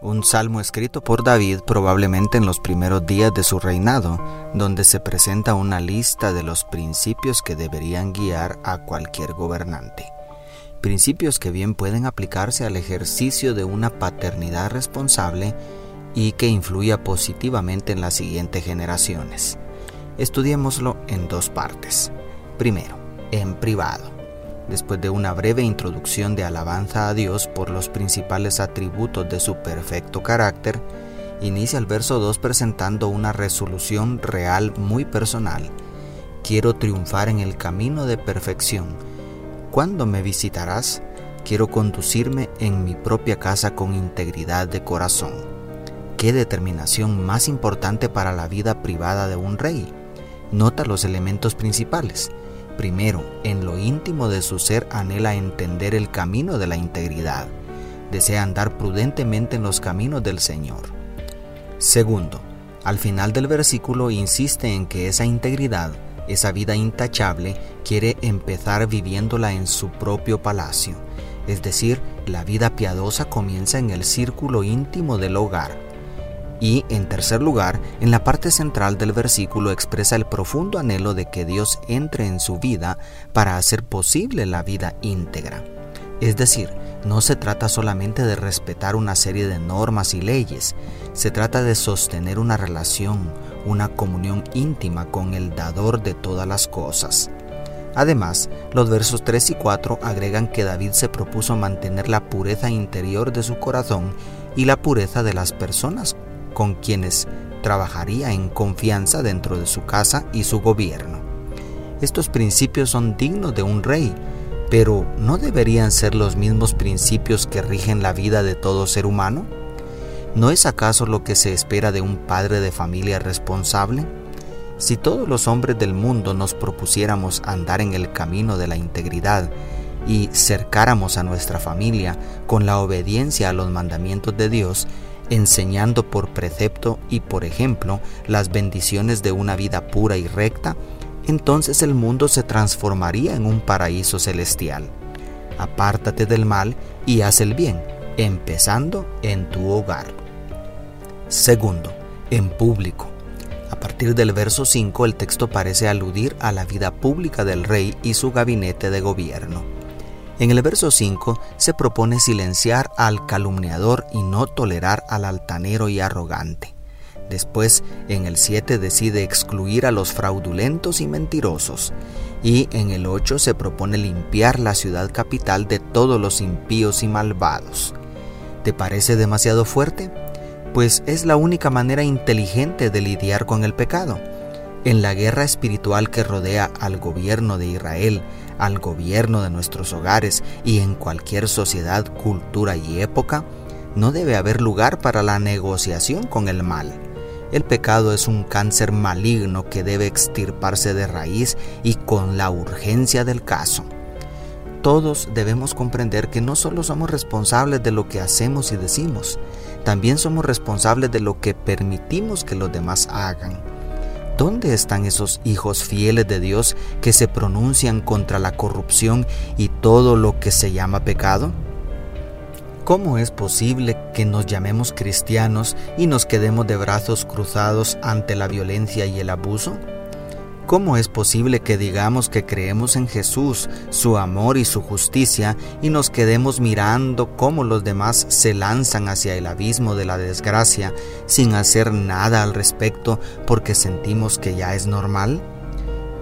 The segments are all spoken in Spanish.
un salmo escrito por David probablemente en los primeros días de su reinado, donde se presenta una lista de los principios que deberían guiar a cualquier gobernante. Principios que bien pueden aplicarse al ejercicio de una paternidad responsable y que influya positivamente en las siguientes generaciones. Estudiémoslo en dos partes. Primero, en privado después de una breve introducción de alabanza a Dios por los principales atributos de su perfecto carácter, inicia el verso 2 presentando una resolución real muy personal. Quiero triunfar en el camino de perfección. ¿Cuándo me visitarás? Quiero conducirme en mi propia casa con integridad de corazón. ¿Qué determinación más importante para la vida privada de un rey? Nota los elementos principales Primero, en lo íntimo de su ser anhela entender el camino de la integridad. Desea andar prudentemente en los caminos del Señor. Segundo, al final del versículo insiste en que esa integridad, esa vida intachable, quiere empezar viviéndola en su propio palacio. Es decir, la vida piadosa comienza en el círculo íntimo del hogar y, en tercer lugar, en la parte central del versículo expresa el profundo anhelo de que Dios entre en su vida para hacer posible la vida íntegra. Es decir, no se trata solamente de respetar una serie de normas y leyes, se trata de sostener una relación, una comunión íntima con el dador de todas las cosas. Además, los versos 3 y 4 agregan que David se propuso mantener la pureza interior de su corazón y la pureza de las personas con quienes trabajaría en confianza dentro de su casa y su gobierno. Estos principios son dignos de un rey, pero ¿no deberían ser los mismos principios que rigen la vida de todo ser humano? ¿No es acaso lo que se espera de un padre de familia responsable? Si todos los hombres del mundo nos propusiéramos andar en el camino de la integridad y cercáramos a nuestra familia con la obediencia a los mandamientos de Dios, enseñando por precepto y por ejemplo las bendiciones de una vida pura y recta, entonces el mundo se transformaría en un paraíso celestial. Apártate del mal y haz el bien, empezando en tu hogar. Segundo, en público. A partir del verso 5 el texto parece aludir a la vida pública del rey y su gabinete de gobierno. En el verso 5 se propone silenciar al calumniador y no tolerar al altanero y arrogante. Después, en el 7 decide excluir a los fraudulentos y mentirosos. Y en el 8 se propone limpiar la ciudad capital de todos los impíos y malvados. ¿Te parece demasiado fuerte? Pues es la única manera inteligente de lidiar con el pecado. En la guerra espiritual que rodea al gobierno de Israel, al gobierno de nuestros hogares y en cualquier sociedad, cultura y época, no debe haber lugar para la negociación con el mal. El pecado es un cáncer maligno que debe extirparse de raíz y con la urgencia del caso. Todos debemos comprender que no solo somos responsables de lo que hacemos y decimos, también somos responsables de lo que permitimos que los demás hagan. ¿Dónde están esos hijos fieles de Dios que se pronuncian contra la corrupción y todo lo que se llama pecado? ¿Cómo es posible que nos llamemos cristianos y nos quedemos de brazos cruzados ante la violencia y el abuso? ¿Cómo es posible que digamos que creemos en Jesús, su amor y su justicia y nos quedemos mirando cómo los demás se lanzan hacia el abismo de la desgracia sin hacer nada al respecto porque sentimos que ya es normal?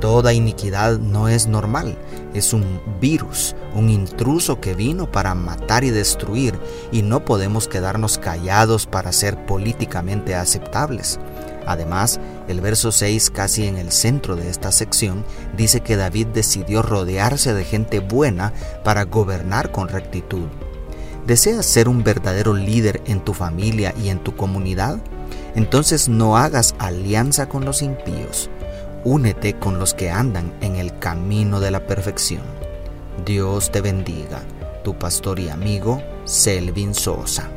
Toda iniquidad no es normal, es un virus, un intruso que vino para matar y destruir y no podemos quedarnos callados para ser políticamente aceptables. Además, el verso 6, casi en el centro de esta sección, dice que David decidió rodearse de gente buena para gobernar con rectitud. ¿Deseas ser un verdadero líder en tu familia y en tu comunidad? Entonces no hagas alianza con los impíos, únete con los que andan en el camino de la perfección. Dios te bendiga, tu pastor y amigo Selvin Sosa.